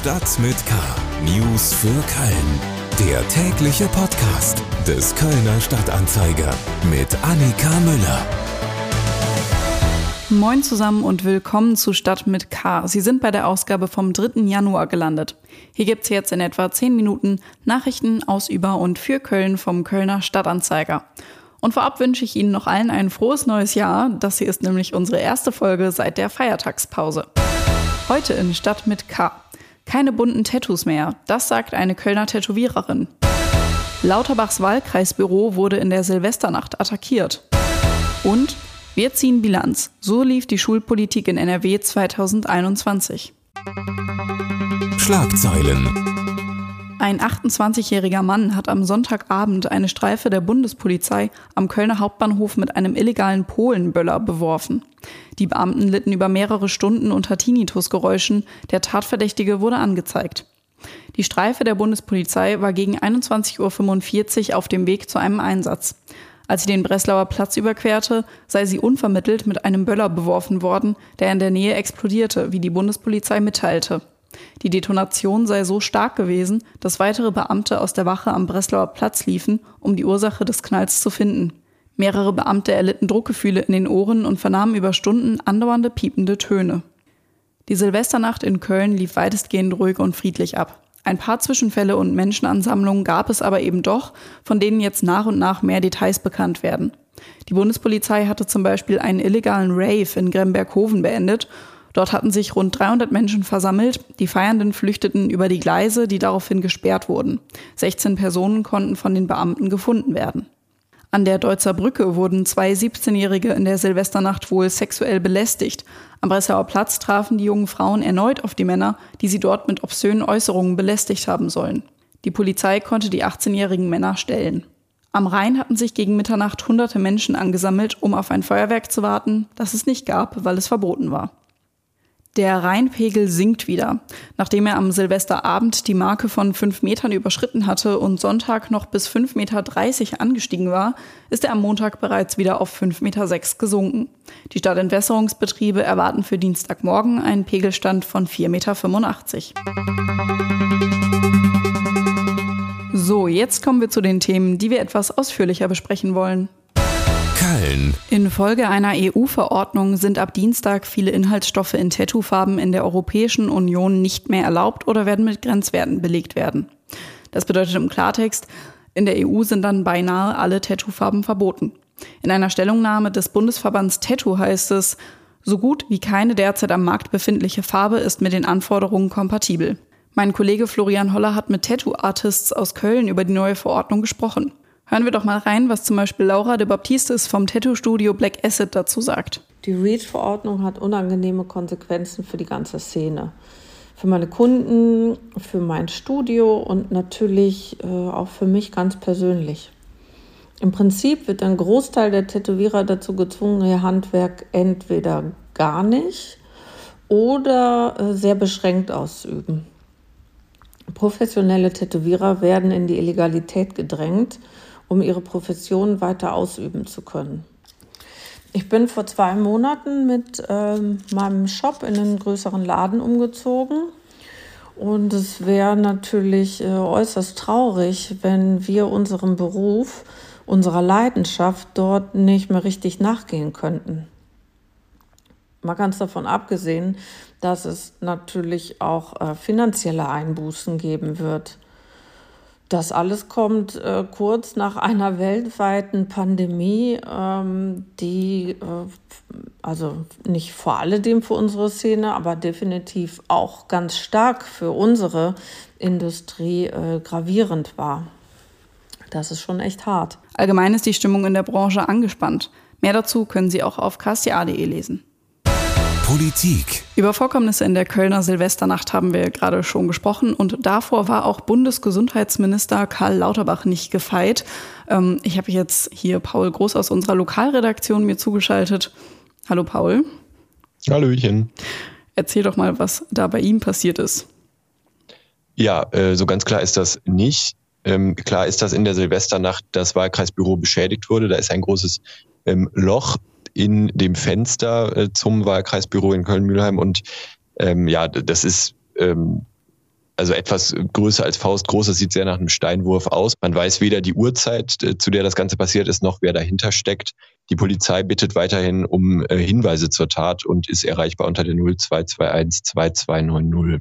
Stadt mit K. News für Köln. Der tägliche Podcast des Kölner Stadtanzeiger mit Annika Müller. Moin zusammen und willkommen zu Stadt mit K. Sie sind bei der Ausgabe vom 3. Januar gelandet. Hier gibt's jetzt in etwa 10 Minuten Nachrichten aus, über und für Köln vom Kölner Stadtanzeiger. Und vorab wünsche ich Ihnen noch allen ein frohes neues Jahr. Das hier ist nämlich unsere erste Folge seit der Feiertagspause. Heute in Stadt mit K. Keine bunten Tattoos mehr, das sagt eine Kölner Tätowiererin. Lauterbachs Wahlkreisbüro wurde in der Silvesternacht attackiert. Und wir ziehen Bilanz. So lief die Schulpolitik in NRW 2021. Schlagzeilen. Ein 28-jähriger Mann hat am Sonntagabend eine Streife der Bundespolizei am Kölner Hauptbahnhof mit einem illegalen Polenböller beworfen. Die Beamten litten über mehrere Stunden unter Tinnitusgeräuschen. Der Tatverdächtige wurde angezeigt. Die Streife der Bundespolizei war gegen 21.45 Uhr auf dem Weg zu einem Einsatz. Als sie den Breslauer Platz überquerte, sei sie unvermittelt mit einem Böller beworfen worden, der in der Nähe explodierte, wie die Bundespolizei mitteilte. Die Detonation sei so stark gewesen, dass weitere Beamte aus der Wache am Breslauer Platz liefen, um die Ursache des Knalls zu finden. Mehrere Beamte erlitten Druckgefühle in den Ohren und vernahmen über Stunden andauernde piepende Töne. Die Silvesternacht in Köln lief weitestgehend ruhig und friedlich ab. Ein paar Zwischenfälle und Menschenansammlungen gab es aber eben doch, von denen jetzt nach und nach mehr Details bekannt werden. Die Bundespolizei hatte zum Beispiel einen illegalen Rave in Gremberghoven beendet Dort hatten sich rund 300 Menschen versammelt. Die Feiernden flüchteten über die Gleise, die daraufhin gesperrt wurden. 16 Personen konnten von den Beamten gefunden werden. An der Deutzer Brücke wurden zwei 17-Jährige in der Silvesternacht wohl sexuell belästigt. Am Bresauer Platz trafen die jungen Frauen erneut auf die Männer, die sie dort mit obszönen Äußerungen belästigt haben sollen. Die Polizei konnte die 18-jährigen Männer stellen. Am Rhein hatten sich gegen Mitternacht hunderte Menschen angesammelt, um auf ein Feuerwerk zu warten, das es nicht gab, weil es verboten war. Der Rheinpegel sinkt wieder. Nachdem er am Silvesterabend die Marke von fünf Metern überschritten hatte und Sonntag noch bis fünf Meter dreißig angestiegen war, ist er am Montag bereits wieder auf fünf Meter sechs gesunken. Die Stadtentwässerungsbetriebe erwarten für Dienstagmorgen einen Pegelstand von vier Meter. fünfundachtzig. So, jetzt kommen wir zu den Themen, die wir etwas ausführlicher besprechen wollen. Köln. Infolge einer EU-Verordnung sind ab Dienstag viele Inhaltsstoffe in Tattoofarben in der Europäischen Union nicht mehr erlaubt oder werden mit Grenzwerten belegt werden. Das bedeutet im Klartext, in der EU sind dann beinahe alle Tattoofarben verboten. In einer Stellungnahme des Bundesverbands Tattoo heißt es, so gut wie keine derzeit am Markt befindliche Farbe ist mit den Anforderungen kompatibel. Mein Kollege Florian Holler hat mit Tattoo-Artists aus Köln über die neue Verordnung gesprochen. Hören wir doch mal rein, was zum Beispiel Laura de Baptistis vom Tattoo-Studio Black Acid dazu sagt. Die REACH-Verordnung hat unangenehme Konsequenzen für die ganze Szene. Für meine Kunden, für mein Studio und natürlich äh, auch für mich ganz persönlich. Im Prinzip wird ein Großteil der Tätowierer dazu gezwungen, ihr Handwerk entweder gar nicht oder äh, sehr beschränkt auszuüben. Professionelle Tätowierer werden in die Illegalität gedrängt um ihre Profession weiter ausüben zu können. Ich bin vor zwei Monaten mit ähm, meinem Shop in einen größeren Laden umgezogen. Und es wäre natürlich äh, äußerst traurig, wenn wir unserem Beruf, unserer Leidenschaft dort nicht mehr richtig nachgehen könnten. Mal ganz davon abgesehen, dass es natürlich auch äh, finanzielle Einbußen geben wird. Das alles kommt äh, kurz nach einer weltweiten Pandemie, ähm, die äh, also nicht vor alledem für unsere Szene, aber definitiv auch ganz stark für unsere Industrie äh, gravierend war. Das ist schon echt hart. Allgemein ist die Stimmung in der Branche angespannt. Mehr dazu können Sie auch auf ksta.de lesen. Politik. Über Vorkommnisse in der Kölner Silvesternacht haben wir gerade schon gesprochen und davor war auch Bundesgesundheitsminister Karl Lauterbach nicht gefeit. Ähm, ich habe jetzt hier Paul Groß aus unserer Lokalredaktion mir zugeschaltet. Hallo Paul. Hallöchen. Erzähl doch mal, was da bei ihm passiert ist. Ja, äh, so ganz klar ist das nicht. Ähm, klar ist, dass in der Silvesternacht das Wahlkreisbüro beschädigt wurde. Da ist ein großes ähm, Loch in dem Fenster äh, zum Wahlkreisbüro in Köln-Mülheim. Und ähm, ja, das ist ähm, also etwas größer als Faust groß. Das sieht sehr nach einem Steinwurf aus. Man weiß weder die Uhrzeit, zu der das Ganze passiert ist, noch wer dahinter steckt. Die Polizei bittet weiterhin um äh, Hinweise zur Tat und ist erreichbar unter der 0221 2290.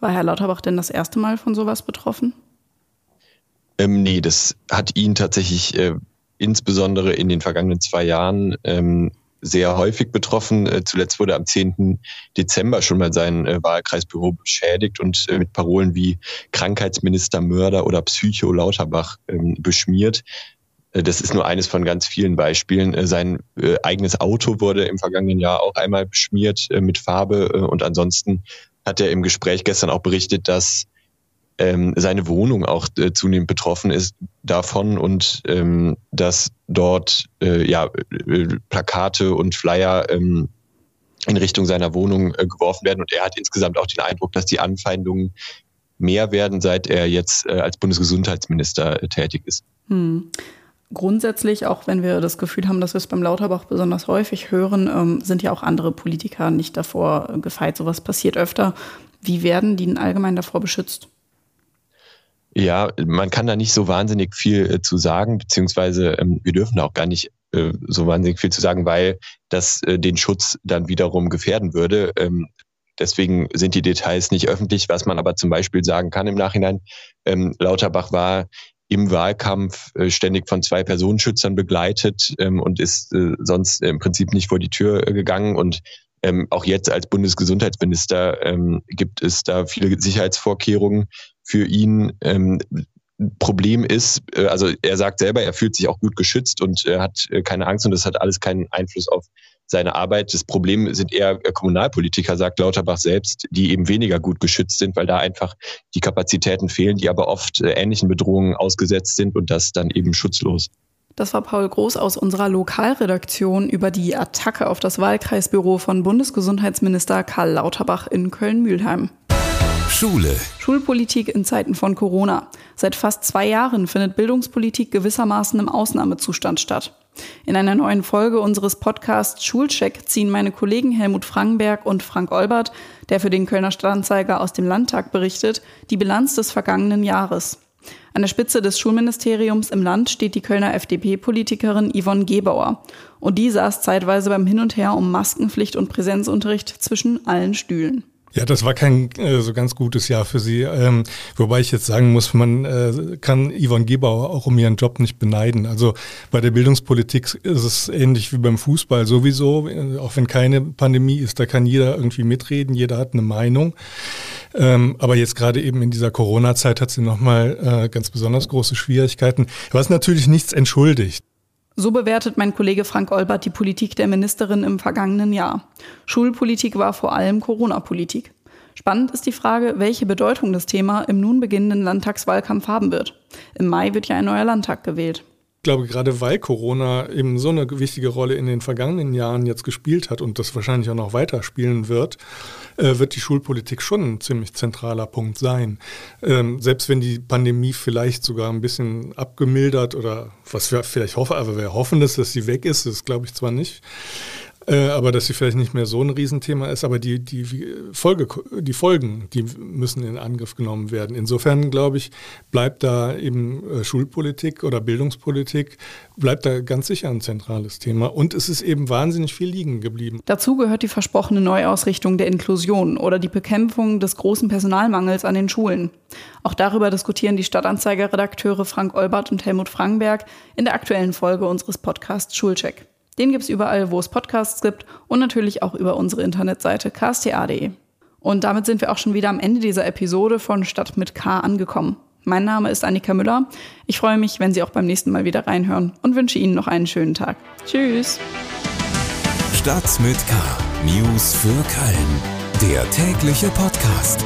War Herr Lauterbach denn das erste Mal von sowas betroffen? Ähm, nee, das hat ihn tatsächlich äh, insbesondere in den vergangenen zwei Jahren ähm, sehr häufig betroffen. Äh, zuletzt wurde am 10. Dezember schon mal sein äh, Wahlkreisbüro beschädigt und äh, mit Parolen wie Krankheitsminister Mörder oder Psycho Lauterbach ähm, beschmiert. Das ist nur eines von ganz vielen Beispielen. Sein eigenes Auto wurde im vergangenen Jahr auch einmal beschmiert mit Farbe und ansonsten hat er im Gespräch gestern auch berichtet, dass ähm, seine Wohnung auch äh, zunehmend betroffen ist davon und ähm, dass dort äh, ja äh, Plakate und Flyer ähm, in Richtung seiner Wohnung äh, geworfen werden und er hat insgesamt auch den Eindruck, dass die Anfeindungen mehr werden, seit er jetzt äh, als Bundesgesundheitsminister äh, tätig ist. Hm. Grundsätzlich, auch wenn wir das Gefühl haben, dass wir es beim Lauterbach besonders häufig hören, ähm, sind ja auch andere Politiker nicht davor gefeit. Sowas passiert öfter. Wie werden die allgemein davor beschützt? Ja, man kann da nicht so wahnsinnig viel äh, zu sagen, beziehungsweise ähm, wir dürfen da auch gar nicht äh, so wahnsinnig viel zu sagen, weil das äh, den Schutz dann wiederum gefährden würde. Ähm, deswegen sind die Details nicht öffentlich. Was man aber zum Beispiel sagen kann im Nachhinein, ähm, Lauterbach war im Wahlkampf äh, ständig von zwei Personenschützern begleitet ähm, und ist äh, sonst im Prinzip nicht vor die Tür äh, gegangen und ähm, auch jetzt als Bundesgesundheitsminister ähm, gibt es da viele Sicherheitsvorkehrungen für ihn. Ähm, Problem ist, äh, also er sagt selber, er fühlt sich auch gut geschützt und er hat äh, keine Angst und das hat alles keinen Einfluss auf seine Arbeit. Das Problem sind eher äh, Kommunalpolitiker, sagt Lauterbach selbst, die eben weniger gut geschützt sind, weil da einfach die Kapazitäten fehlen, die aber oft ähnlichen Bedrohungen ausgesetzt sind und das dann eben schutzlos. Das war Paul Groß aus unserer Lokalredaktion über die Attacke auf das Wahlkreisbüro von Bundesgesundheitsminister Karl Lauterbach in Köln-Mühlheim. Schule. Schulpolitik in Zeiten von Corona. Seit fast zwei Jahren findet Bildungspolitik gewissermaßen im Ausnahmezustand statt. In einer neuen Folge unseres Podcasts Schulcheck ziehen meine Kollegen Helmut Frankenberg und Frank Olbert, der für den Kölner Stadtanzeiger aus dem Landtag berichtet, die Bilanz des vergangenen Jahres. An der Spitze des Schulministeriums im Land steht die Kölner FDP-Politikerin Yvonne Gebauer. Und die saß zeitweise beim Hin und Her um Maskenpflicht und Präsenzunterricht zwischen allen Stühlen. Ja, das war kein äh, so ganz gutes Jahr für sie. Ähm, wobei ich jetzt sagen muss, man äh, kann Yvonne Gebauer auch um ihren Job nicht beneiden. Also bei der Bildungspolitik ist es ähnlich wie beim Fußball sowieso. Äh, auch wenn keine Pandemie ist, da kann jeder irgendwie mitreden, jeder hat eine Meinung. Ähm, aber jetzt gerade eben in dieser Corona-Zeit hat sie nochmal äh, ganz besonders große Schwierigkeiten, was natürlich nichts entschuldigt. So bewertet mein Kollege Frank Olbert die Politik der Ministerin im vergangenen Jahr. Schulpolitik war vor allem Corona-Politik. Spannend ist die Frage, welche Bedeutung das Thema im nun beginnenden Landtagswahlkampf haben wird. Im Mai wird ja ein neuer Landtag gewählt glaube, gerade weil Corona eben so eine wichtige Rolle in den vergangenen Jahren jetzt gespielt hat und das wahrscheinlich auch noch weiter spielen wird, äh, wird die Schulpolitik schon ein ziemlich zentraler Punkt sein. Ähm, selbst wenn die Pandemie vielleicht sogar ein bisschen abgemildert oder was wir vielleicht hoffen, aber wir hoffen, dass sie weg ist, das glaube ich zwar nicht. Äh, aber dass sie vielleicht nicht mehr so ein Riesenthema ist, aber die, die, Folge, die Folgen, die müssen in Angriff genommen werden. Insofern, glaube ich, bleibt da eben äh, Schulpolitik oder Bildungspolitik, bleibt da ganz sicher ein zentrales Thema. Und es ist eben wahnsinnig viel liegen geblieben. Dazu gehört die versprochene Neuausrichtung der Inklusion oder die Bekämpfung des großen Personalmangels an den Schulen. Auch darüber diskutieren die Stadtanzeiger-Redakteure Frank Olbert und Helmut Frankenberg in der aktuellen Folge unseres Podcasts Schulcheck. Den gibt es überall, wo es Podcasts gibt und natürlich auch über unsere Internetseite ksta.de. Und damit sind wir auch schon wieder am Ende dieser Episode von Stadt mit K angekommen. Mein Name ist Annika Müller. Ich freue mich, wenn Sie auch beim nächsten Mal wieder reinhören und wünsche Ihnen noch einen schönen Tag. Tschüss. Stadt mit K. News für Köln. Der tägliche Podcast.